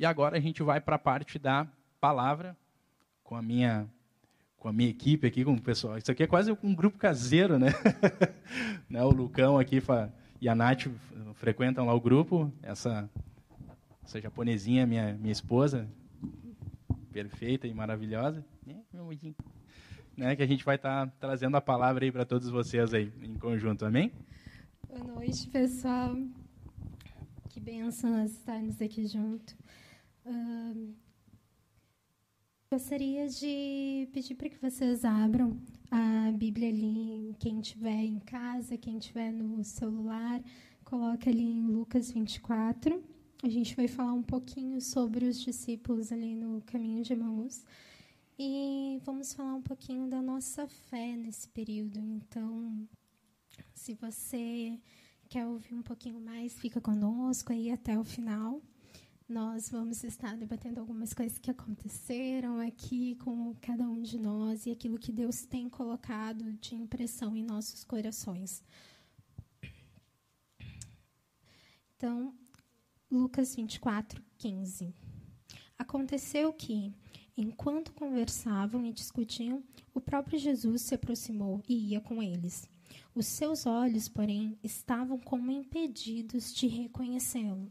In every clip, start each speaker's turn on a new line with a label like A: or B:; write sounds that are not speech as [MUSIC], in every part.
A: E agora a gente vai para a parte da palavra com a minha com a minha equipe aqui, com o pessoal. Isso aqui é quase um grupo caseiro, né? [LAUGHS] né? O Lucão aqui e a Nath frequentam lá o grupo. Essa, essa japonesinha, minha, minha esposa, perfeita e maravilhosa. É, né? Que a gente vai estar tá trazendo a palavra aí para todos vocês aí em conjunto, amém?
B: Boa noite, pessoal. Que bênção estarmos aqui junto. Gostaria de pedir para que vocês abram a Bíblia ali, quem tiver em casa, quem tiver no celular, coloque ali em Lucas 24. A gente vai falar um pouquinho sobre os discípulos ali no caminho de Emaús. E vamos falar um pouquinho da nossa fé nesse período. Então, se você quer ouvir um pouquinho mais, fica conosco aí até o final. Nós vamos estar debatendo algumas coisas que aconteceram aqui com cada um de nós e aquilo que Deus tem colocado de impressão em nossos corações. Então, Lucas 24, 15. Aconteceu que, enquanto conversavam e discutiam, o próprio Jesus se aproximou e ia com eles. Os seus olhos, porém, estavam como impedidos de reconhecê-lo.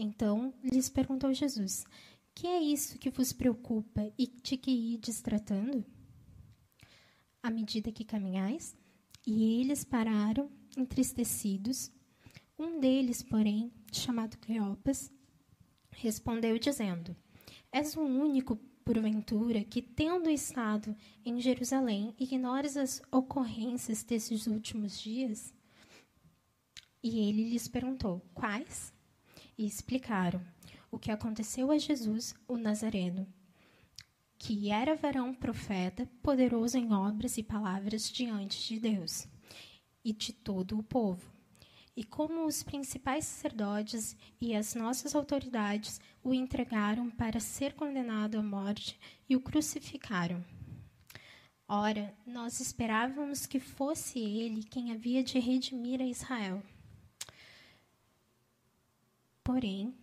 B: Então lhes perguntou Jesus: Que é isso que vos preocupa e de que ides tratando? À medida que caminhais, e eles pararam, entristecidos. Um deles, porém, chamado Cleopas, respondeu dizendo: És o único, porventura, que, tendo estado em Jerusalém, ignores as ocorrências desses últimos dias? E ele lhes perguntou: Quais? E explicaram o que aconteceu a Jesus, o Nazareno, que era varão profeta, poderoso em obras e palavras diante de Deus e de todo o povo. E como os principais sacerdotes e as nossas autoridades o entregaram para ser condenado à morte e o crucificaram. Ora, nós esperávamos que fosse ele quem havia de redimir a Israel. Porém,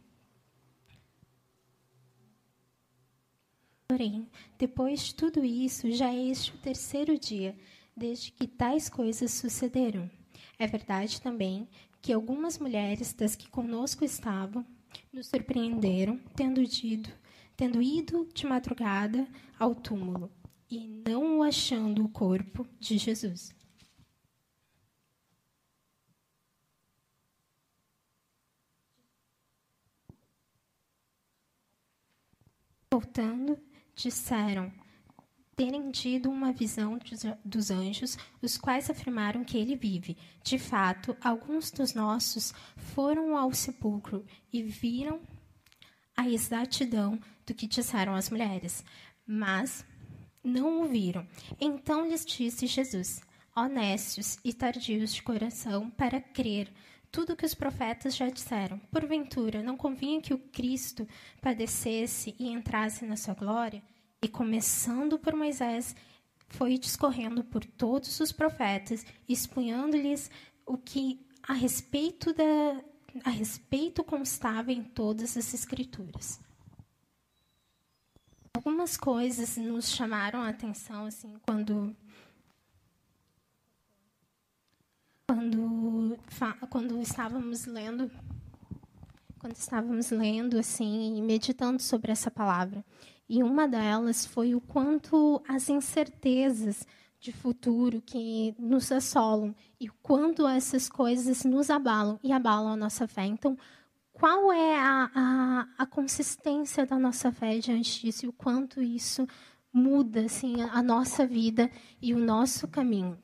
B: porém, depois de tudo isso, já é este o terceiro dia desde que tais coisas sucederam. É verdade também que algumas mulheres das que conosco estavam nos surpreenderam, tendo ido, tendo ido de madrugada ao túmulo e não achando o corpo de Jesus. Voltando, disseram terem tido uma visão dos anjos, os quais afirmaram que ele vive. De fato, alguns dos nossos foram ao sepulcro e viram a exatidão do que disseram as mulheres, mas não o viram. Então lhes disse Jesus: Honestos e tardios de coração para crer tudo o que os profetas já disseram. Porventura, não convinha que o Cristo padecesse e entrasse na sua glória? E começando por Moisés, foi discorrendo por todos os profetas, expunhando-lhes o que a respeito da a respeito constava em todas as escrituras. Algumas coisas nos chamaram a atenção assim quando quando quando estávamos lendo quando estávamos lendo assim e meditando sobre essa palavra e uma delas foi o quanto as incertezas de futuro que nos assolam e o quanto essas coisas nos abalam e abalam a nossa fé. Então, qual é a, a, a consistência da nossa fé diante disso e o quanto isso muda assim, a nossa vida e o nosso caminho?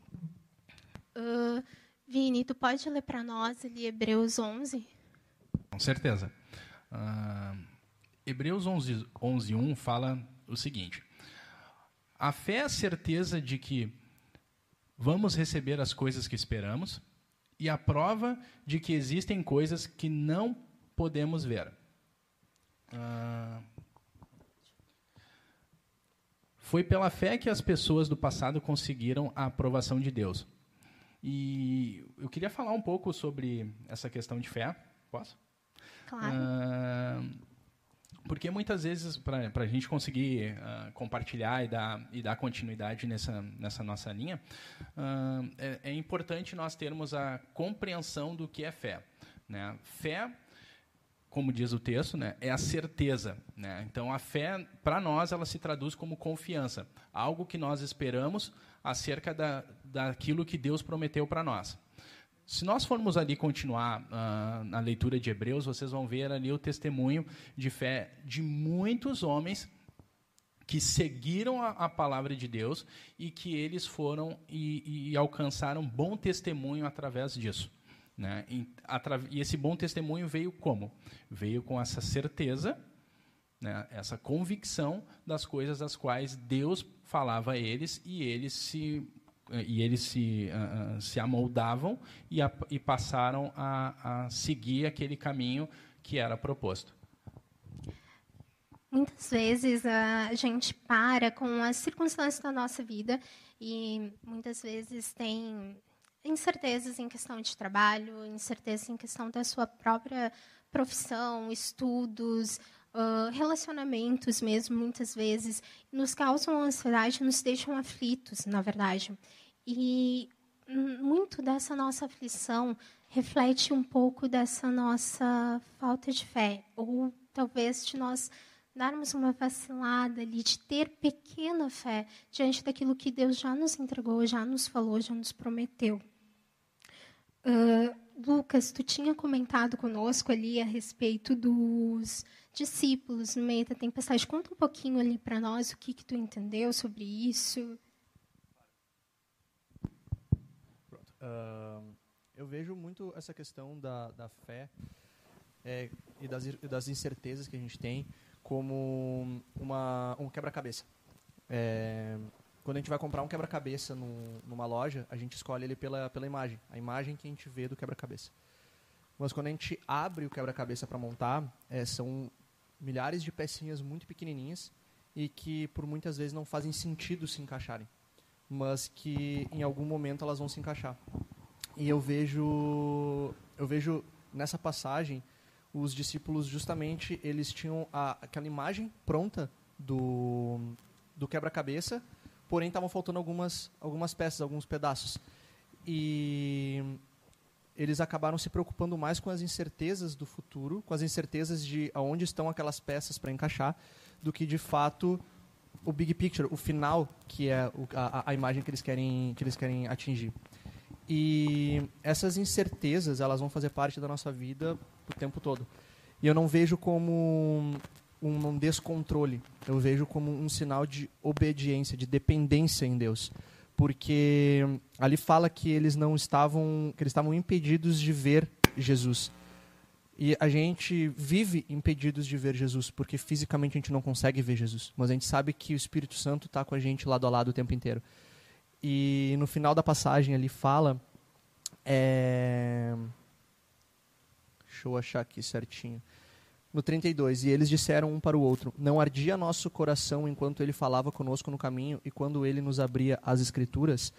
B: Uh, Vini, tu pode ler para nós ali Hebreus 11?
A: Com certeza. Uh, Hebreus 11, 11, 1 fala o seguinte: A fé é a certeza de que vamos receber as coisas que esperamos e a prova de que existem coisas que não podemos ver. Uh, foi pela fé que as pessoas do passado conseguiram a aprovação de Deus. E eu queria falar um pouco sobre essa questão de fé. Posso?
B: Claro. Uh,
A: porque muitas vezes, para a gente conseguir uh, compartilhar e dar, e dar continuidade nessa, nessa nossa linha, uh, é, é, importante nós termos a compreensão do que é fé. Né? Fé, como diz o texto, né, é a certeza. Né? Então, a fé, para nós, ela se traduz como confiança. Algo que nós esperamos acerca da, daquilo que Deus prometeu para nós. Se nós formos ali continuar uh, na leitura de Hebreus, vocês vão ver ali o testemunho de fé de muitos homens que seguiram a, a palavra de Deus e que eles foram e, e alcançaram bom testemunho através disso. Né? E, e, esse bom testemunho veio como? Veio com essa certeza, né? essa convicção das coisas das quais Deus falava a eles e eles se e eles se, uh, se amoldavam e, a, e passaram a, a seguir aquele caminho que era proposto.
B: Muitas vezes a gente para com as circunstâncias da nossa vida e muitas vezes tem incertezas em questão de trabalho, incertezas em questão da sua própria profissão, estudos, uh, relacionamentos mesmo, muitas vezes, nos causam ansiedade, nos deixam aflitos, na verdade. E muito dessa nossa aflição reflete um pouco dessa nossa falta de fé, ou talvez de nós darmos uma vacilada ali, de ter pequena fé diante daquilo que Deus já nos entregou, já nos falou, já nos prometeu. Uh, Lucas, tu tinha comentado conosco ali a respeito dos discípulos no meio da tempestade. Conta um pouquinho ali para nós o que, que tu entendeu sobre isso.
C: Uh, eu vejo muito essa questão da, da fé é, e das, das incertezas que a gente tem como uma, um quebra-cabeça. É, quando a gente vai comprar um quebra-cabeça numa loja, a gente escolhe ele pela, pela imagem, a imagem que a gente vê do quebra-cabeça. Mas quando a gente abre o quebra-cabeça para montar, é, são milhares de pecinhas muito pequenininhas e que por muitas vezes não fazem sentido se encaixarem mas que em algum momento elas vão se encaixar. E eu vejo, eu vejo nessa passagem os discípulos justamente eles tinham a, aquela imagem pronta do, do quebra-cabeça, porém estavam faltando algumas algumas peças, alguns pedaços. E eles acabaram se preocupando mais com as incertezas do futuro, com as incertezas de aonde estão aquelas peças para encaixar, do que de fato o big picture, o final, que é o, a, a imagem que eles querem que eles querem atingir. E essas incertezas, elas vão fazer parte da nossa vida o tempo todo. E eu não vejo como um, um descontrole. Eu vejo como um sinal de obediência, de dependência em Deus. Porque ali fala que eles não estavam, que eles estavam impedidos de ver Jesus. E a gente vive impedidos de ver Jesus, porque fisicamente a gente não consegue ver Jesus. Mas a gente sabe que o Espírito Santo está com a gente lado a lado o tempo inteiro. E no final da passagem ali fala. É... Deixa eu achar aqui certinho. No 32, e eles disseram um para o outro: Não ardia nosso coração enquanto ele falava conosco no caminho e quando ele nos abria as Escrituras?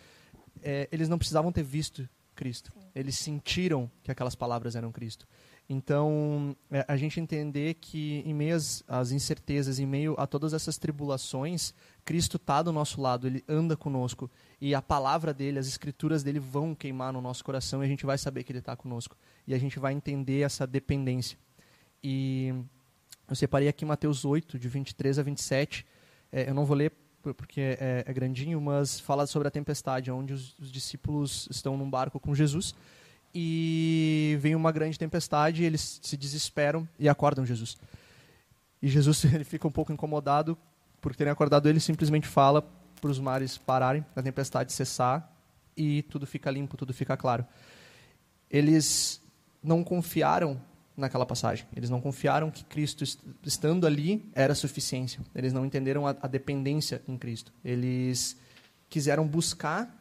C: É, eles não precisavam ter visto Cristo. Eles sentiram que aquelas palavras eram Cristo. Então, é, a gente entender que em meio às, às, incertezas, em meio a todas essas tribulações, Cristo está do nosso lado, Ele anda conosco. E a palavra dele, as escrituras dele vão queimar no nosso coração e a gente vai saber que Ele está conosco. E a gente vai entender essa dependência. E eu separei aqui Mateus 8, de 23 a 27. É, eu não vou ler porque é, é, grandinho, mas fala sobre a tempestade, onde os, os discípulos estão num barco com Jesus e vem uma grande tempestade, eles se desesperam e acordam Jesus. E Jesus [LAUGHS] ele fica um pouco incomodado por terem acordado ele, simplesmente fala para os mares pararem, a tempestade cessar e tudo fica limpo, tudo fica claro. Eles não confiaram naquela passagem. Eles não confiaram que Cristo estando ali era suficiência. Eles não entenderam a, a dependência em Cristo. Eles quiseram buscar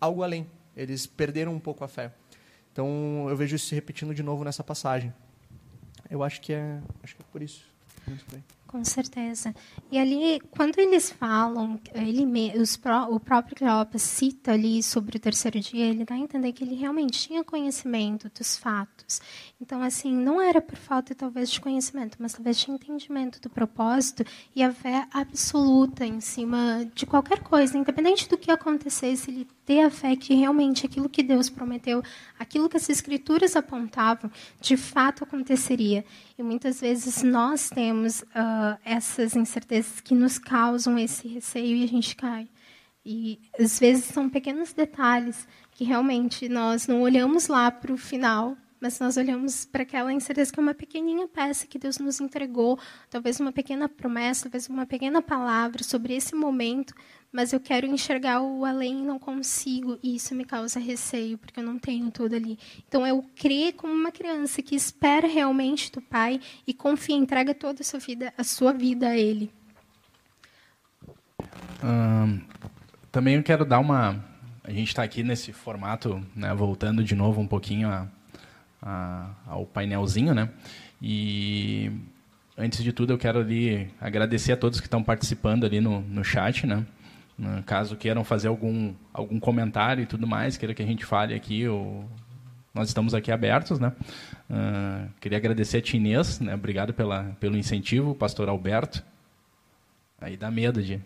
C: algo além. Eles perderam um pouco a fé. Então eu vejo isso se repetindo de novo nessa passagem. Eu acho que é, acho que é por isso.
B: Com certeza. E ali, quando eles falam, ele, os, o próprio Cleopas cita ali sobre o terceiro dia, ele dá a entender que ele realmente tinha conhecimento dos fatos. Então, assim, não era por falta talvez de conhecimento, mas talvez de entendimento do propósito e a fé absoluta em cima de qualquer coisa, independente do que acontecesse, ele ter a fé que realmente aquilo que Deus prometeu, aquilo que as escrituras apontavam, de fato aconteceria. E muitas vezes nós temos uh, essas incertezas que nos causam esse receio e a gente cai. E às vezes são pequenos detalhes que realmente nós não olhamos lá para o final mas nós olhamos para aquela incerteza que é uma pequenininha peça que Deus nos entregou, talvez uma pequena promessa, talvez uma pequena palavra sobre esse momento, mas eu quero enxergar o além e não consigo, e isso me causa receio, porque eu não tenho tudo ali. Então, eu crer como uma criança que espera realmente do Pai e confia, entrega toda a sua vida, a sua vida a Ele.
A: Hum, também eu quero dar uma... A gente está aqui nesse formato, né, voltando de novo um pouquinho a a, ao painelzinho, né? E antes de tudo eu quero ali agradecer a todos que estão participando ali no, no chat, né? Caso queiram fazer algum, algum comentário e tudo mais, queira que a gente fale aqui, ou... nós estamos aqui abertos, né? Uh, queria agradecer a Tinês, né? Obrigado pela, pelo incentivo, pastor Alberto. Aí dá medo de,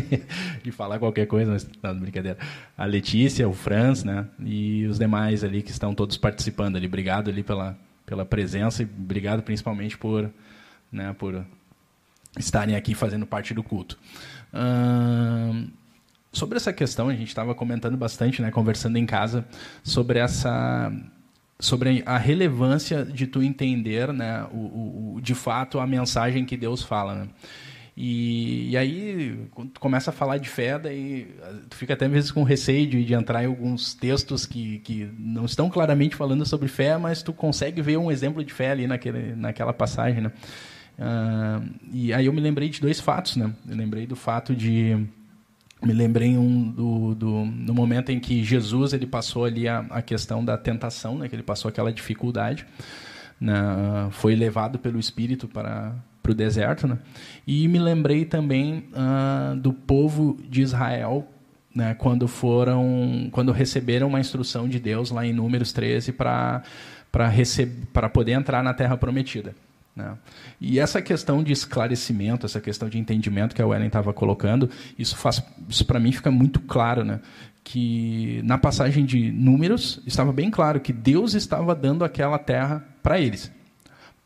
A: [LAUGHS] de falar qualquer coisa, mas não, brincadeira. A Letícia, o Franz, né? E os demais ali que estão todos participando ali. Obrigado ali pela, pela presença e obrigado principalmente por, né, por estarem aqui fazendo parte do culto. Sobre essa questão, a gente estava comentando bastante, né, conversando em casa, sobre essa sobre a relevância de tu entender, né, o, o, de fato a mensagem que Deus fala, né? E, e, aí, quando tu começa a falar de fé, daí tu fica até vezes com receio de, de, entrar em alguns textos que, que não estão claramente falando sobre fé, mas tu consegue ver um exemplo de fé ali naquele, naquela passagem, né? Uh, e aí eu me lembrei de dois fatos, né? Eu lembrei do fato de me lembrei um do, do no momento em que Jesus ele passou ali a, a questão da tentação, né? Que ele passou aquela dificuldade, né? foi levado pelo Espírito para para o deserto, né? E me lembrei também uh, do povo de Israel, né? Quando foram, quando receberam uma instrução de Deus lá em Números 13 para para poder entrar na Terra Prometida. Né? E essa questão de esclarecimento, essa questão de entendimento que a Ellen estava colocando, isso isso para mim fica muito claro, né? Que na passagem de Números estava bem claro que Deus estava dando aquela terra para eles.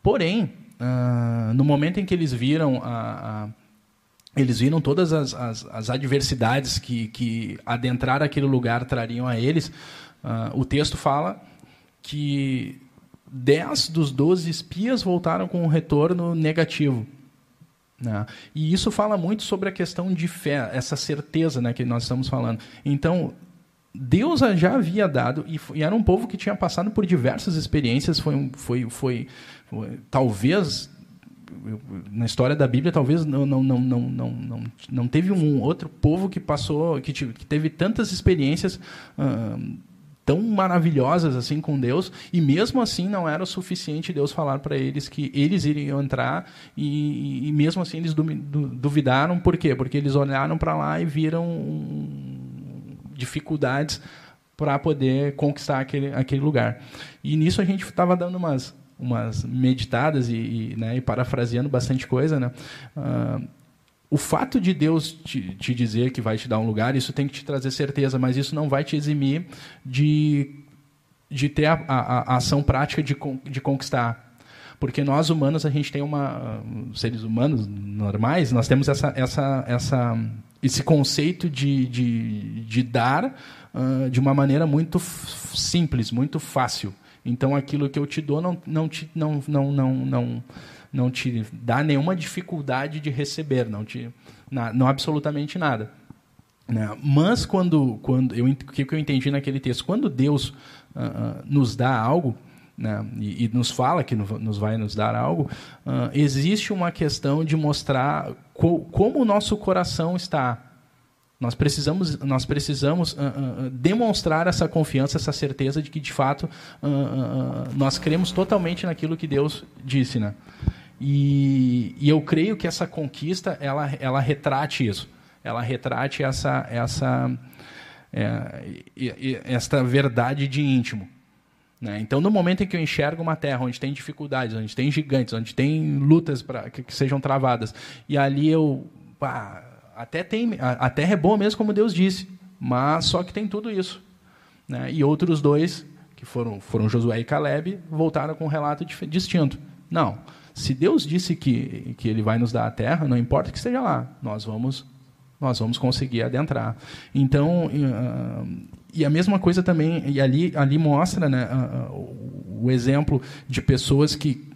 A: Porém, uh, no momento em que eles viram a, a eles viram todas as, as, as, adversidades que, que adentrar aquele lugar trariam a eles. Uh, o texto fala que 10 dos 12 espias voltaram com um retorno negativo. Né? E isso fala muito sobre a questão de fé, essa certeza né, que nós estamos falando. Então, Deus já havia dado, e, e, era um povo que tinha passado por diversas experiências, foi, foi, foi, foi talvez na história da Bíblia talvez não não não não não não, não teve um outro povo que passou que, teve tantas experiências tão maravilhosas assim com Deus e mesmo assim não era o suficiente Deus falar para eles que eles iriam entrar e, e mesmo assim eles duvidaram por quê porque eles olharam para lá e viram dificuldades para poder conquistar aquele, aquele lugar. E nisso a gente estava dando umas, umas meditadas e, e, né, e parafraseando bastante coisa. Né? Uh, o fato de Deus te, te, dizer que vai te dar um lugar, isso tem que te trazer certeza, mas isso não vai te eximir de, de ter a, a, a ação prática de, de conquistar. Porque nós humanos, a gente tem uma. Seres humanos normais, nós temos essa, essa, essa esse conceito de, de, de dar uh, de uma maneira muito simples, muito fácil. Então, aquilo que eu te dou não, não, te, não, não, não, não, não te dá nenhuma dificuldade de receber, não, te, não, não absolutamente nada. Né? Mas, quando, quando eu, o que eu entendi naquele texto? Quando Deus uh, nos dá algo, né, e, e, nos fala que nos vai nos dar algo, uh, existe uma questão de mostrar co como o nosso coração está. Nós precisamos, nós precisamos uh, uh, demonstrar essa confiança, essa certeza de que, de fato, nós cremos totalmente naquilo que Deus disse. Né? E, e eu creio que essa conquista ela, ela retrate isso, ela retrate essa essa é, esta verdade de íntimo. Né? Então, no momento em que eu enxergo uma terra onde tem dificuldades, onde tem gigantes, onde tem lutas para que, que, sejam travadas, e ali eu. Até tem, a, terra é boa mesmo, como Deus disse, mas só que tem tudo isso. Né? E outros dois, que foram, foram Josué e Caleb, voltaram com um relato distinto. Não. Se Deus disse que, que ele vai nos dar a terra, não importa que esteja lá, nós vamos nós vamos conseguir adentrar. Então, e a mesma coisa também, e ali, ali mostra né, o exemplo de pessoas que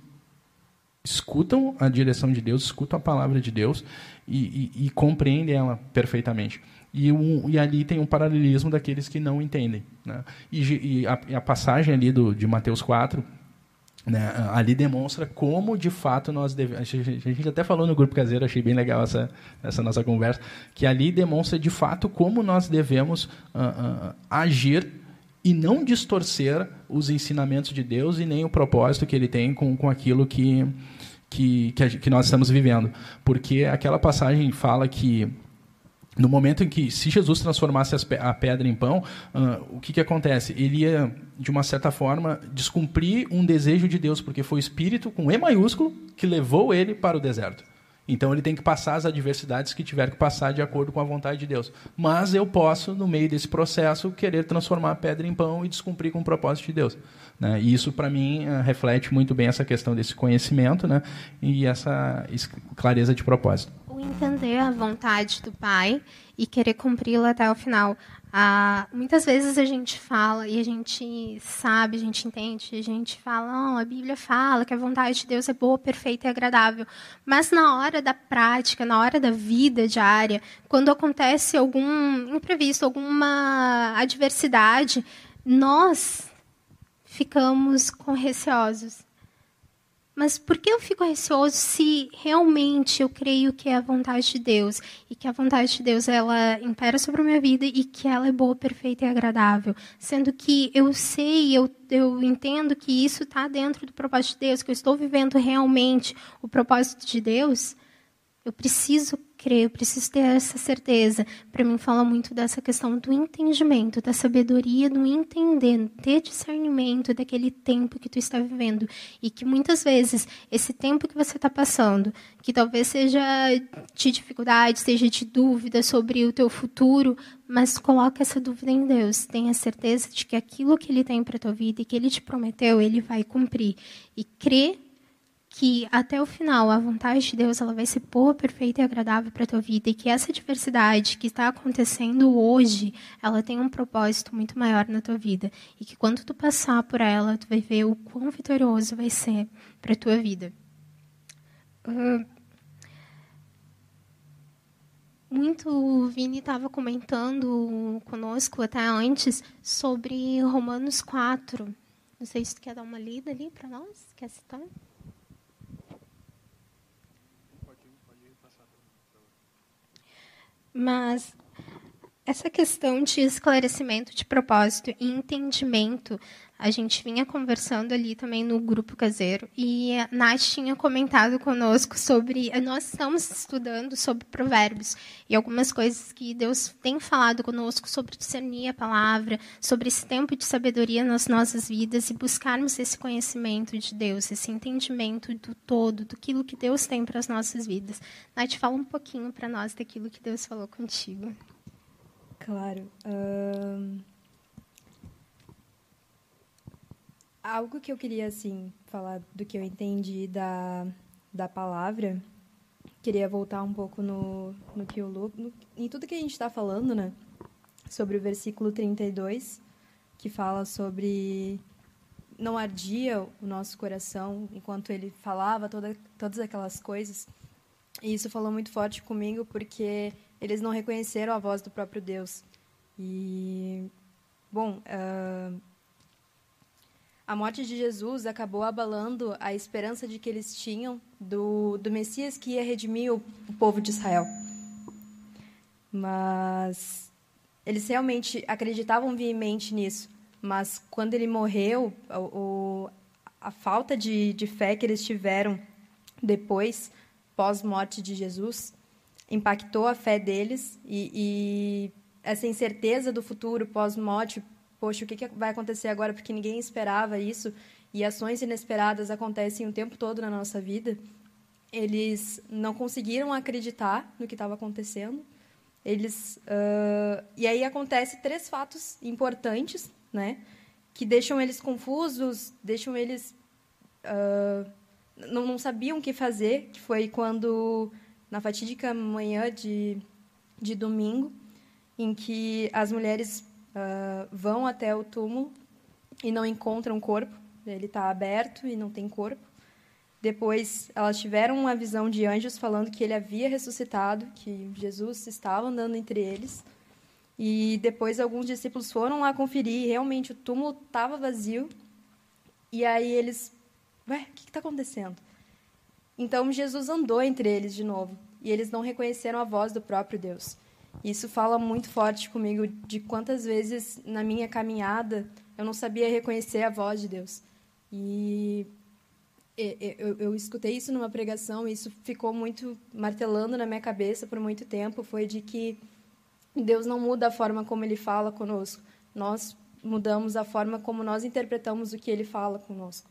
A: escutam a direção de Deus, escutam a palavra de Deus e, e, e compreendem ela perfeitamente. E, um, e, ali tem um paralelismo daqueles que não entendem. Né? E, a, a, passagem ali do, de Mateus 4 né, ali demonstra como de fato nós devemos. A gente até falou no grupo caseiro, achei bem legal essa, essa nossa conversa, que ali demonstra de fato como nós devemos uh, uh, agir e não distorcer os ensinamentos de Deus e nem o propósito que ele tem com, com aquilo que, que, que, que nós estamos vivendo. Porque aquela passagem fala que no momento em que, se Jesus transformasse a pedra em pão, uh, o que, que acontece? Ele ia, de uma certa forma, descumprir um desejo de Deus, porque foi o Espírito, com E maiúsculo, que levou ele para o deserto. Então ele tem que passar as adversidades que tiver que passar de acordo com a vontade de Deus. Mas eu posso, no meio desse processo, querer transformar a pedra em pão e descumprir com o propósito de Deus. Né? E isso, para mim, uh, reflete muito bem essa questão desse conhecimento né? e essa clareza de propósito
B: entender a vontade do Pai e querer cumpri-la até o final. Ah, muitas vezes a gente fala e a gente sabe, a gente entende, a gente fala, oh, a Bíblia fala que a vontade de Deus é boa, perfeita e agradável. Mas na hora da prática, na hora da vida diária, quando acontece algum imprevisto, alguma adversidade, nós ficamos com receosos. Mas por que eu fico receoso se realmente eu creio que é a vontade de Deus? E que a vontade de Deus ela impera sobre a minha vida e que ela é boa, perfeita e agradável, sendo que eu sei, eu eu entendo que isso está dentro do propósito de Deus, que eu estou vivendo realmente o propósito de Deus, eu preciso crer, eu preciso ter essa certeza. Para mim, fala muito dessa questão do entendimento, da sabedoria, do entender, ter discernimento daquele tempo que tu está vivendo. E que muitas vezes, esse tempo que você está passando, que talvez seja de dificuldade, seja de dúvida sobre o teu futuro, mas coloca essa dúvida em Deus. Tenha certeza de que aquilo que Ele tem para tua vida e que Ele te prometeu, Ele vai cumprir. E crê que até o final a vontade de Deus ela vai ser boa, perfeita e agradável para a tua vida e que essa diversidade que está acontecendo hoje, ela tem um propósito muito maior na tua vida e que quando tu passar por ela, tu vai ver o quão vitorioso vai ser para a tua vida. Uh, muito o Vini estava comentando conosco até antes sobre Romanos 4. Não sei se tu quer dar uma lida ali para nós, quer citar? Mas essa questão de esclarecimento de propósito e entendimento, a gente vinha conversando ali também no grupo caseiro e a Nath tinha comentado conosco sobre. Nós estamos estudando sobre provérbios e algumas coisas que Deus tem falado conosco sobre discernir a palavra, sobre esse tempo de sabedoria nas nossas vidas e buscarmos esse conhecimento de Deus, esse entendimento do todo, do que Deus tem para as nossas vidas. Nath, fala um pouquinho para nós daquilo que Deus falou contigo.
D: Claro. Algo que eu queria, assim, falar do que eu entendi da, da palavra, queria voltar um pouco no, no que o. No, em tudo que a gente está falando, né? Sobre o versículo 32, que fala sobre não ardia o nosso coração enquanto ele falava toda, todas aquelas coisas. E isso falou muito forte comigo, porque eles não reconheceram a voz do próprio Deus. E, bom, uh, a morte de Jesus acabou abalando a esperança de que eles tinham do, do Messias que ia redimir o, o povo de Israel. Mas eles realmente acreditavam veemente nisso. Mas quando ele morreu, o, a falta de, de fé que eles tiveram depois, pós-morte de Jesus, impactou a fé deles e, e essa incerteza do futuro pós-morte, poxa, o que, que vai acontecer agora? Porque ninguém esperava isso e ações inesperadas acontecem o tempo todo na nossa vida. Eles não conseguiram acreditar no que estava acontecendo. Eles uh, e aí acontece três fatos importantes, né, que deixam eles confusos, deixam eles uh, não, não sabiam o que fazer. Que foi quando na fatídica manhã de de domingo em que as mulheres uh, vão até o túmulo e não encontram corpo, ele está aberto e não tem corpo. Depois, elas tiveram uma visão de anjos falando que ele havia ressuscitado, que Jesus estava andando entre eles. E depois, alguns discípulos foram lá conferir, e realmente o túmulo estava vazio. E aí eles, ué, o que está acontecendo? Então, Jesus andou entre eles de novo, e eles não reconheceram a voz do próprio Deus. Isso fala muito forte comigo de quantas vezes na minha caminhada eu não sabia reconhecer a voz de Deus. E eu, escutei isso numa pregação e isso ficou muito martelando na minha cabeça por muito tempo. Foi de que Deus não muda a forma como Ele fala conosco. Nós mudamos a forma como nós interpretamos o que Ele fala conosco.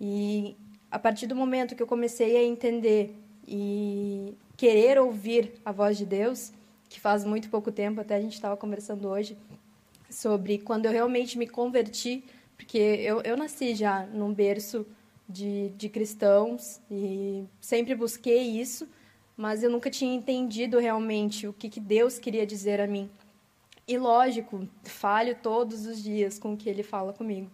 D: E a partir do momento que eu comecei a entender e querer ouvir a voz de Deus, que faz muito pouco tempo, até a gente estava conversando hoje, sobre quando eu realmente me converti, porque eu, eu nasci já num berço de, de cristãos e sempre busquei isso, mas eu nunca tinha entendido realmente o que, que Deus queria dizer a mim. E lógico, falho todos os dias com o que Ele fala comigo.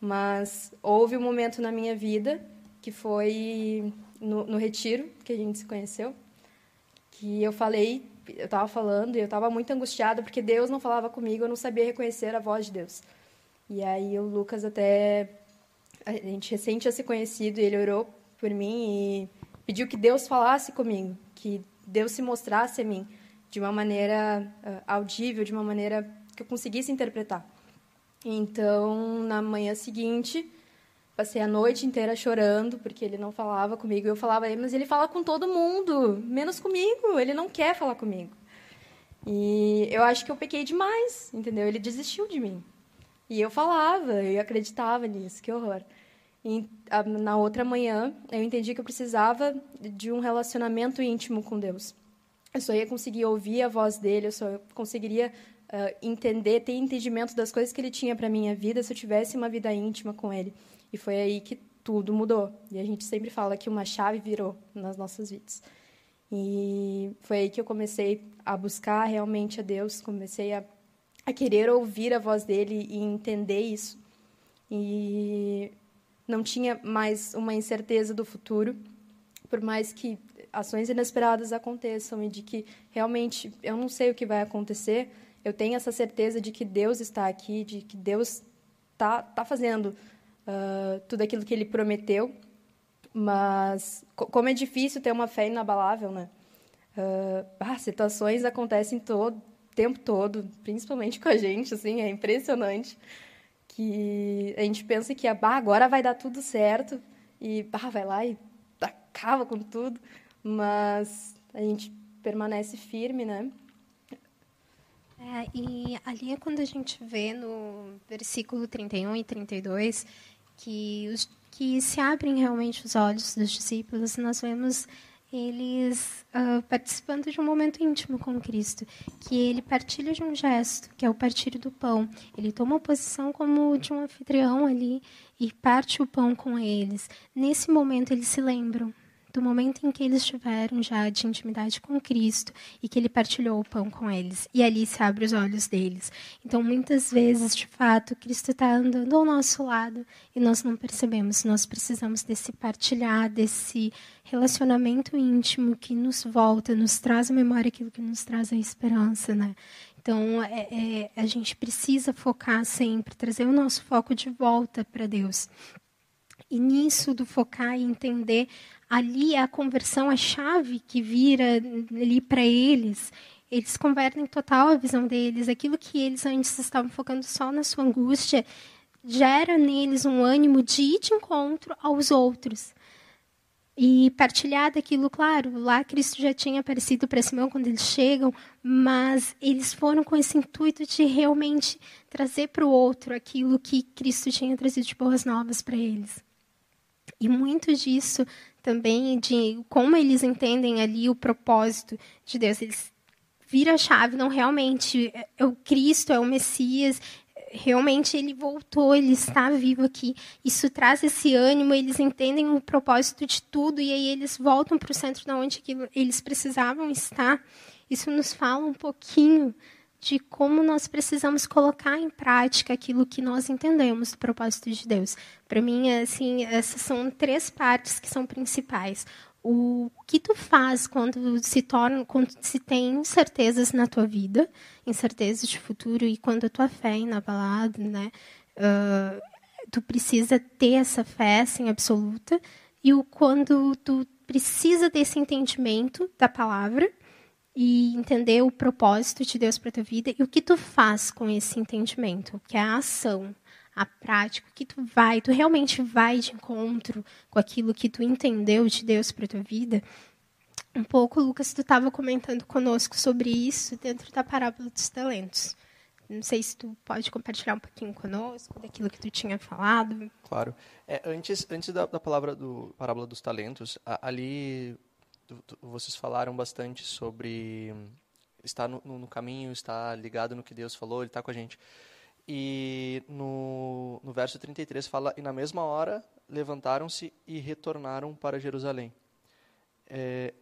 D: Mas houve um momento na minha vida que foi no, no retiro que a gente se conheceu, que eu falei eu estava falando e eu estava muito angustiada porque Deus não falava comigo, eu não sabia reconhecer a voz de Deus. E aí o Lucas até a gente recente tinha se conhecido e ele orou por mim e pediu que Deus falasse comigo, que Deus se mostrasse a mim de uma maneira uh, audível, de uma maneira que eu conseguisse interpretar. Então, na manhã seguinte, passei a noite inteira chorando porque ele não falava comigo. Eu falava, mas ele fala com todo mundo, menos comigo. Ele não quer falar comigo. E eu acho que eu pequei demais, entendeu? Ele desistiu de mim. E eu falava, eu acreditava nisso, que horror. E na outra manhã, eu entendi que eu precisava de um relacionamento íntimo com Deus. Eu só ia conseguir ouvir a voz dele, eu só conseguiria uh, entender, ter entendimento das coisas que ele tinha para minha vida se eu tivesse uma vida íntima com ele. E foi aí que tudo mudou. E a gente sempre fala que uma chave virou nas nossas vidas. E foi aí que eu comecei a buscar realmente a Deus, comecei a, a querer ouvir a voz dele e entender isso. E não tinha mais uma incerteza do futuro, por mais que ações inesperadas aconteçam e de que realmente eu não sei o que vai acontecer, eu tenho essa certeza de que Deus está aqui, de que Deus está tá fazendo uh, tudo aquilo que Ele prometeu. Mas como é difícil ter uma fé inabalável, né? Uh, ah, situações acontecem todo tempo todo, principalmente com a gente, assim, é impressionante que a gente pensa que ah, agora vai dar tudo certo e ah, vai lá e acaba com tudo, mas a gente permanece firme, né?
B: É, e ali é quando a gente vê no versículo 31 e 32 que, os, que se abrem realmente os olhos dos discípulos, nós vemos eles uh, participando de um momento íntimo com Cristo, que ele partilha de um gesto, que é o partir do pão. Ele toma a posição como de um anfitrião ali e parte o pão com eles. Nesse momento, eles se lembram do momento em que eles tiveram já de intimidade com Cristo e que ele partilhou o pão com eles. E ali se abre os olhos deles. Então, muitas vezes, de fato, Cristo está andando ao nosso lado e nós não percebemos. Nós precisamos desse partilhar, desse relacionamento íntimo que nos volta, nos traz a memória aquilo que nos traz a esperança, né? Então, é, é, a gente precisa focar sempre, trazer o nosso foco de volta para Deus. E nisso do focar e entender ali a conversão, a chave que vira ali para eles. Eles convertem total a visão deles. Aquilo que eles antes estavam focando só na sua angústia gera neles um ânimo de ir de encontro aos outros. e partilhar daquilo, claro, lá Cristo já tinha aparecido para Simão quando eles chegam, mas eles foram com esse intuito de realmente trazer para o outro aquilo que Cristo tinha trazido de boas novas para eles. E muito disso também de como eles entendem ali o propósito de Deus. Eles viram a chave, não realmente é o Cristo, é o Messias, realmente ele voltou, ele está vivo aqui. Isso traz esse ânimo, eles entendem o propósito de tudo e aí eles voltam para o centro da onde eles precisavam estar. Isso nos fala um pouquinho de como nós precisamos colocar em prática aquilo que nós entendemos do propósito de Deus. Para mim, assim, essas são três partes que são principais. O que tu faz quando se torna, quando se tem incertezas na tua vida, incertezas de futuro e quando a tua fé é inabalada, né? Uh, tu precisa ter essa fé assim absoluta. E o quando tu precisa desse entendimento da palavra e entender o propósito de Deus para tua vida e o que tu faz com esse entendimento, que é a ação a prática, que tu vai, tu realmente vai de encontro com aquilo que tu entendeu de Deus para tua vida. Um pouco, Lucas, tu estava comentando conosco sobre isso dentro da parábola dos talentos. Não sei se tu pode compartilhar um pouquinho conosco daquilo que tu tinha falado.
C: Claro. É, antes antes da, da palavra do parábola dos talentos, a, ali tu, tu, vocês falaram bastante sobre estar no, no, caminho, estar ligado no que Deus falou, Ele está com a gente. E no, no verso 33 fala: E na mesma hora levantaram-se e retornaram para Jerusalém. É,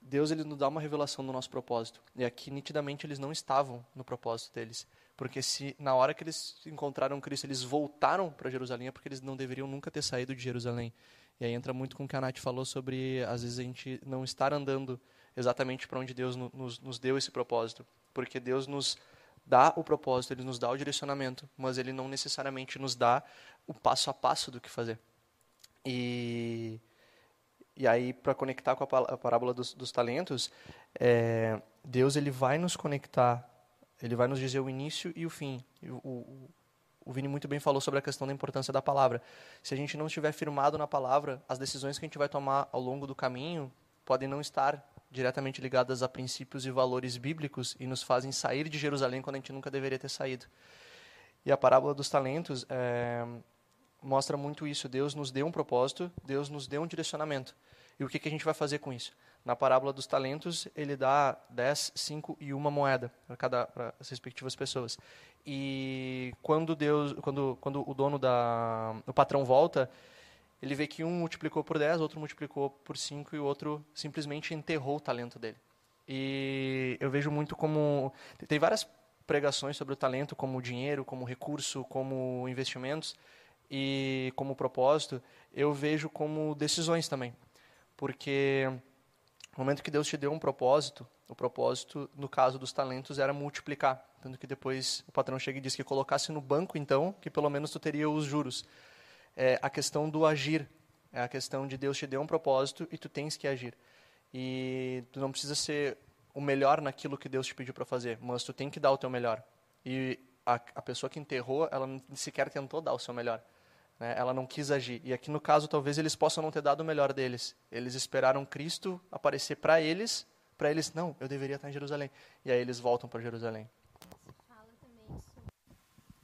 C: Deus ele nos dá uma revelação do nosso propósito. E aqui, nitidamente, eles não estavam no propósito deles. Porque se na hora que eles encontraram Cristo, eles voltaram para Jerusalém, é porque eles não deveriam nunca ter saído de Jerusalém. E aí entra muito com o que a Nath falou sobre, às vezes, a gente não estar andando exatamente para onde Deus nos, nos deu esse propósito. Porque Deus nos dá o propósito, ele nos dá o direcionamento, mas ele não necessariamente nos dá o passo a passo do que fazer. E, e aí, para conectar com a, parábola dos, dos talentos, é, Deus ele vai nos conectar, ele vai nos dizer o início e o fim. O, o, o Vini muito bem falou sobre a questão da importância da palavra. Se a gente não estiver firmado na palavra, as decisões que a gente vai tomar ao longo do caminho podem não estar diretamente ligadas a princípios e valores bíblicos e nos fazem sair de Jerusalém quando a gente nunca deveria ter saído. E a parábola dos talentos é, mostra muito isso. Deus nos deu um propósito, Deus nos deu um direcionamento. E o que, que a gente vai fazer com isso? Na parábola dos talentos, ele dá 10, 5 e uma moeda para cada as respectivas pessoas. E quando Deus, quando, quando o dono da, o patrão volta, ele vê que um multiplicou por 10, outro multiplicou por 5 e o outro simplesmente enterrou o talento dele. E eu vejo muito como. Tem várias pregações sobre o talento como dinheiro, como recurso, como investimentos e como propósito. Eu vejo como decisões também. Porque no momento que Deus te deu um propósito, o propósito, no caso dos talentos, era multiplicar. Tanto que depois o patrão chega e diz que colocasse no banco, então, que pelo menos tu teria os juros é a questão do agir. É a questão de Deus te deu um propósito e tu tens que agir. E tu não precisa ser o melhor naquilo que Deus te pediu para fazer, mas tu tem que dar o teu melhor. E a, a pessoa que enterrou, ela sequer tentou dar o seu melhor. Né? Ela não quis agir. E aqui no caso, talvez eles possam não ter dado o melhor deles. Eles esperaram Cristo aparecer para eles, para eles, não, eu deveria estar em Jerusalém. E aí eles voltam para Jerusalém.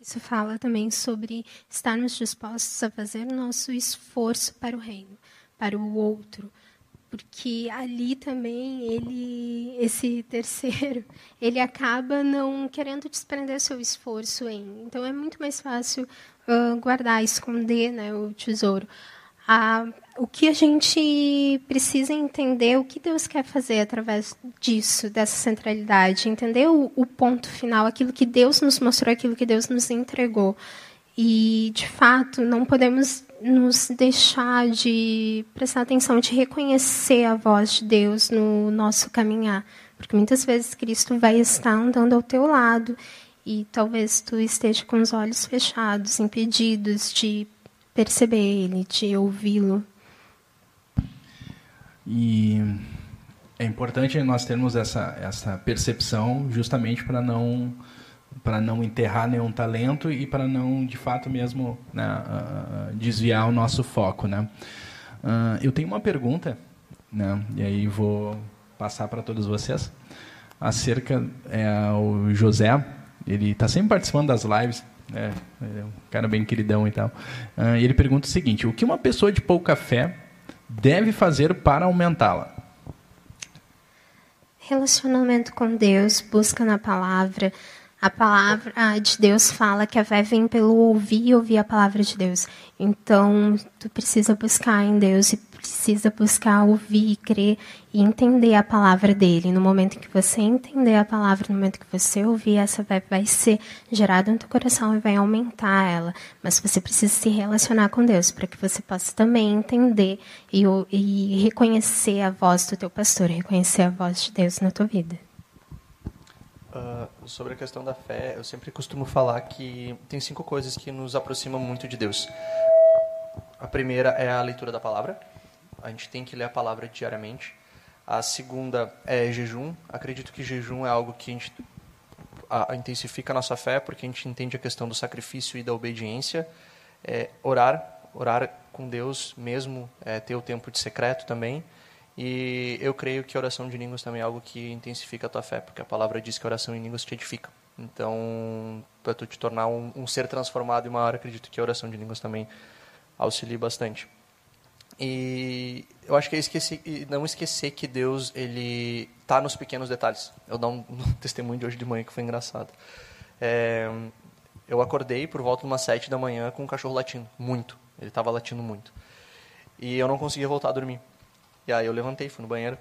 B: Isso fala também sobre estarmos dispostos a fazer o nosso esforço para o reino, para o outro, porque ali também ele, esse terceiro, [LAUGHS] ele acaba não querendo desprender seu esforço em. Então é muito mais fácil uh, guardar, esconder, né, o tesouro a, o que a gente precisa entender, o que Deus quer fazer através disso, dessa centralidade, entender o, o ponto final, aquilo que Deus nos mostrou, aquilo que Deus nos entregou. E, de fato, não podemos nos deixar de prestar atenção, de reconhecer a voz de Deus no nosso caminhar. Porque muitas vezes Cristo vai estar andando ao teu lado e talvez tu esteja com os olhos fechados, impedidos de perceber ele, de ouvi-lo.
A: E é importante nós termos essa, essa percepção justamente para não para não enterrar nenhum talento e para não de fato mesmo né, uh, desviar o nosso foco, né? Uh, eu tenho uma pergunta, né? E aí vou passar para todos vocês acerca é, o José. Ele está sempre participando das lives. É, é um cara bem queridão e tal. Uh, e ele pergunta o seguinte: o que uma pessoa de pouca fé deve fazer para aumentá-la?
B: Relacionamento com Deus, busca na palavra, a palavra de Deus fala que a fé vem pelo ouvir e ouvir a palavra de Deus. Então, tu precisa buscar em Deus e precisa buscar ouvir, crer e entender a palavra dele. No momento em que você entender a palavra, no momento que você ouvir, essa fé vai ser gerada no teu coração e vai aumentar ela. Mas você precisa se relacionar com Deus para que você possa também entender e, e reconhecer a voz do teu pastor, reconhecer a voz de Deus na tua vida.
C: Uh, sobre a questão da fé, eu sempre costumo falar que tem cinco coisas que nos aproximam muito de Deus. A primeira é a leitura da palavra. A gente tem que ler a palavra diariamente. A segunda é jejum. Acredito que jejum é algo que a gente a, a intensifica a nossa fé, porque a gente entende a questão do sacrifício e da obediência. É, orar, orar com Deus mesmo, é, ter o tempo de secreto também. E eu creio que a oração de línguas também é algo que intensifica a tua fé, porque a palavra diz que a oração em línguas te edifica. Então, para tu te tornar um, um, ser transformado em uma hora, acredito que a oração de línguas também auxilia bastante. E eu acho que é esquecer, não esquecer que Deus ele está nos pequenos detalhes. Eu dou um, [LAUGHS] um, testemunho de hoje de manhã que foi engraçado. É, eu acordei por volta de umas sete da manhã com um cachorro latindo, muito. Ele estava latindo muito. E eu não conseguia voltar a dormir. E aí eu levantei, fui no banheiro.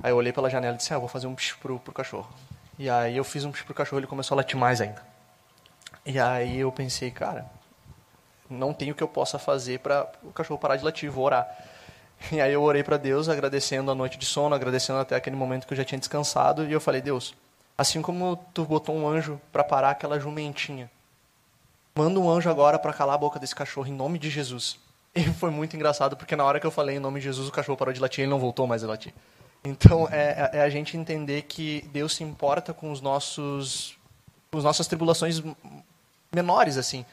C: Aí eu olhei pela janela e disse, ah, vou fazer um psh pro, pro cachorro. E aí eu fiz um psh pro cachorro, ele começou a latir mais ainda. E aí eu pensei, cara, não tem o que eu possa fazer para o cachorro parar de latir, vou orar. E aí eu orei para Deus, agradecendo a noite de sono, agradecendo até aquele momento que eu já tinha descansado, e eu falei, Deus, assim como tu botou um anjo para parar aquela jumentinha, manda um anjo agora para calar a boca desse cachorro em nome de Jesus. E foi muito engraçado, porque na hora que eu falei em nome de Jesus, o cachorro parou de latir ele não voltou mais a latir. Então, é, é, é, a gente entender que Deus se importa com os nossos, com as nossas tribulações menores, assim.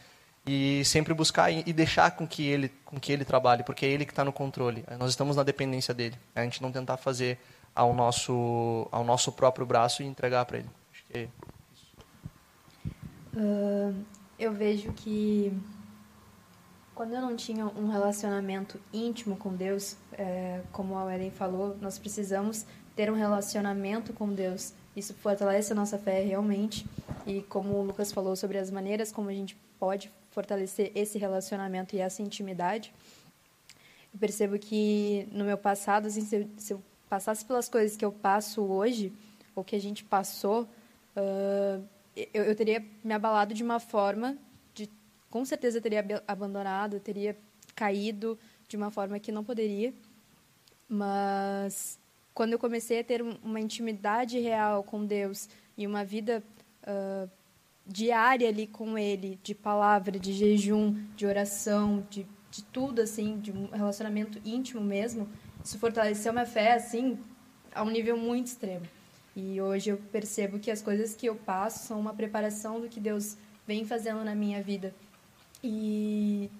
C: E sempre buscar e deixar com que ele, com que ele trabalhe, porque é ele que está no controle. Nós estamos na dependência dele. A gente não tentar fazer ao nosso, ao nosso próprio braço e entregar para ele. É
D: uh, eu vejo que quando eu não tinha um relacionamento íntimo com Deus, é, como a Ellen falou, nós precisamos ter um relacionamento com Deus. Isso fortalece a nossa fé realmente. E como o Lucas falou sobre as maneiras como a gente pode fortalecer esse relacionamento e essa intimidade, eu percebo que no meu passado, assim, se, eu, se eu passasse pelas coisas que eu passo hoje, ou que a gente passou, uh, eu, eu teria me abalado de uma forma com certeza teria abandonado, teria caído de uma forma que não poderia. Mas quando eu comecei a ter uma intimidade real com Deus e uma vida uh, diária ali com Ele, de palavra, de jejum, de oração, de, de tudo assim, de um relacionamento íntimo mesmo, isso fortaleceu minha fé assim a um nível muito extremo. E hoje eu percebo que as coisas que eu passo são uma preparação do que Deus vem fazendo na minha vida e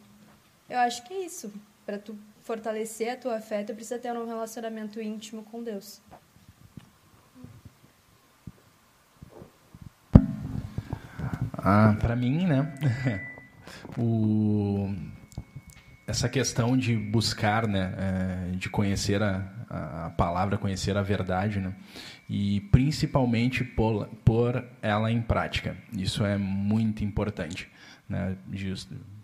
D: eu acho que é isso. Para tu fortalecer a tua fé, tu precisa ter um relacionamento íntimo com Deus.
A: Ah, para mim, né? [LAUGHS] o essa questão de buscar, né, é, de conhecer a, a palavra, conhecer a verdade, né, e principalmente pôr, pôr ela em prática. Isso é muito importante né,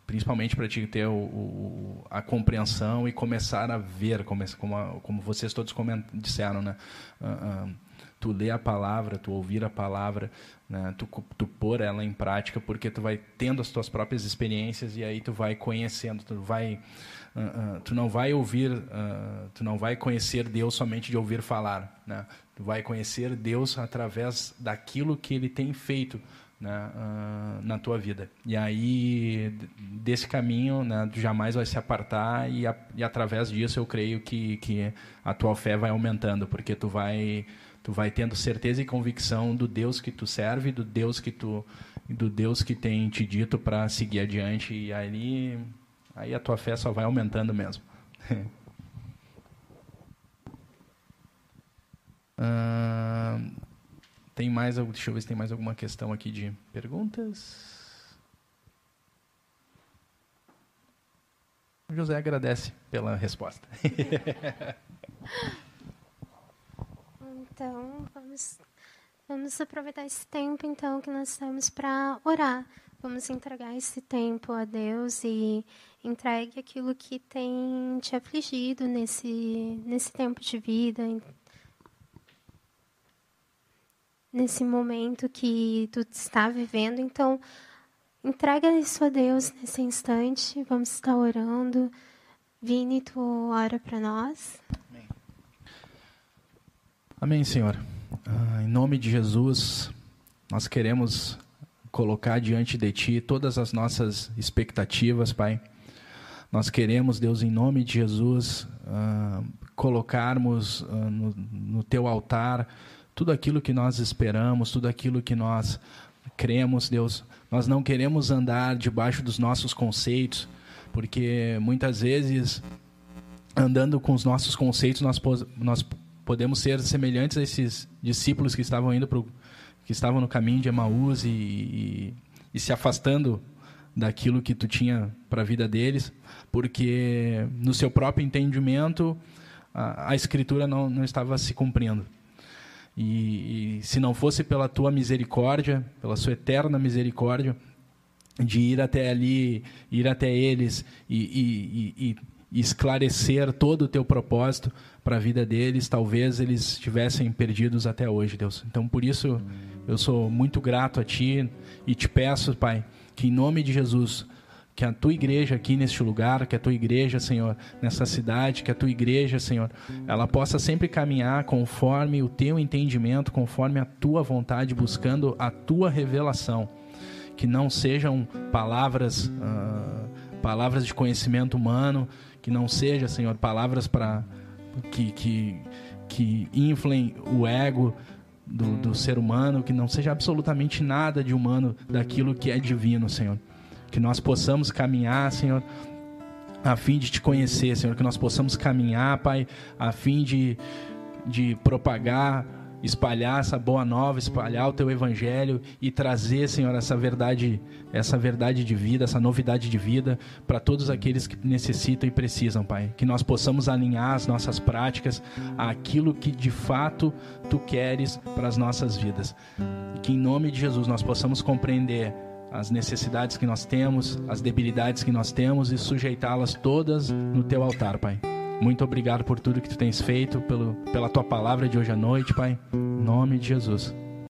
A: principalmente para ti ter o, o, a compreensão e começar a ver, como, como, como vocês todos disseram, né, uh, uh, tu ler a palavra, tu ouvir a palavra, né, tu, tu pôr ela em prática, porque tu vai tendo as tuas próprias experiências e aí tu vai conhecendo, tu vai Uh, uh, tu não vai ouvir, uh, tu não vai conhecer Deus somente de ouvir falar, né? Tu vai conhecer Deus através daquilo que Ele tem feito né, uh, na tua vida. E aí, desse caminho, né, tu jamais vai se apartar e, a, e, através disso eu creio que, que a tua fé vai aumentando, porque tu vai, tu vai tendo certeza e convicção do Deus que tu serve, do Deus que tu do Deus que tem te dito para seguir adiante e aí aí a tua fé só vai aumentando mesmo. uh, [LAUGHS] tem mais, deixa eu ver se tem mais alguma questão aqui de perguntas. O José agradece pela resposta. [LAUGHS]
B: então, vamos, vamos aproveitar esse tempo então que nós temos para orar. Vamos entregar esse tempo a Deus e entregue aquilo que tem te afligido nesse, nesse tempo de vida, nesse momento que tu está vivendo. Então, entrega isso a Deus nesse instante. Vamos estar orando. Vini, tu ora para nós.
A: Amém. Senhor. Ah, em nome de Jesus, nós queremos colocar diante de Ti todas as nossas expectativas, Pai. Nós queremos, Deus, em nome de Jesus, uh, colocarmos uh, no, no Teu altar tudo aquilo que nós esperamos, tudo aquilo que nós cremos, Deus. Nós não queremos andar debaixo dos nossos conceitos, porque muitas vezes, andando com os nossos conceitos, nós, nós podemos ser semelhantes a esses discípulos que estavam indo para o que estavam no caminho de Emaús e, e, e se afastando daquilo que tu tinha para a vida deles, porque no seu próprio entendimento a, a escritura não, não estava se cumprindo. E, e, se não fosse pela tua misericórdia, pela sua eterna misericórdia, de ir até ali, ir até eles e, e, e esclarecer todo o teu propósito para a vida deles, talvez eles estivessem perdidos até hoje, Deus. Então, por isso, eu sou muito grato a Ti e te peço, Pai, que em nome de Jesus, que a tua igreja aqui neste lugar, que a tua igreja, Senhor, nessa cidade, que a tua igreja, Senhor, ela possa sempre caminhar conforme o teu entendimento, conforme a tua vontade, buscando a tua revelação. Que não sejam palavras, uh, palavras de conhecimento humano, que não seja, Senhor, palavras para que, que, que inflem o ego, do, do ser humano, que não seja absolutamente nada de humano daquilo que é divino, Senhor. Que nós possamos caminhar, Senhor, a fim de te conhecer, Senhor. Que nós possamos caminhar, Pai, a fim de, de propagar espalhar essa boa nova, espalhar o teu evangelho e trazer, Senhor, essa verdade, essa verdade de vida, essa novidade de vida para todos aqueles que necessitam e precisam, Pai. Que nós possamos alinhar as nossas práticas àquilo que de fato tu queres para as nossas vidas. Que em nome de Jesus nós possamos compreender as necessidades que nós temos, as debilidades que nós temos e sujeitá-las todas no teu altar, Pai. Muito obrigado por tudo que tu tens feito, pelo, pela tua palavra de hoje à noite, Pai. Em nome de Jesus.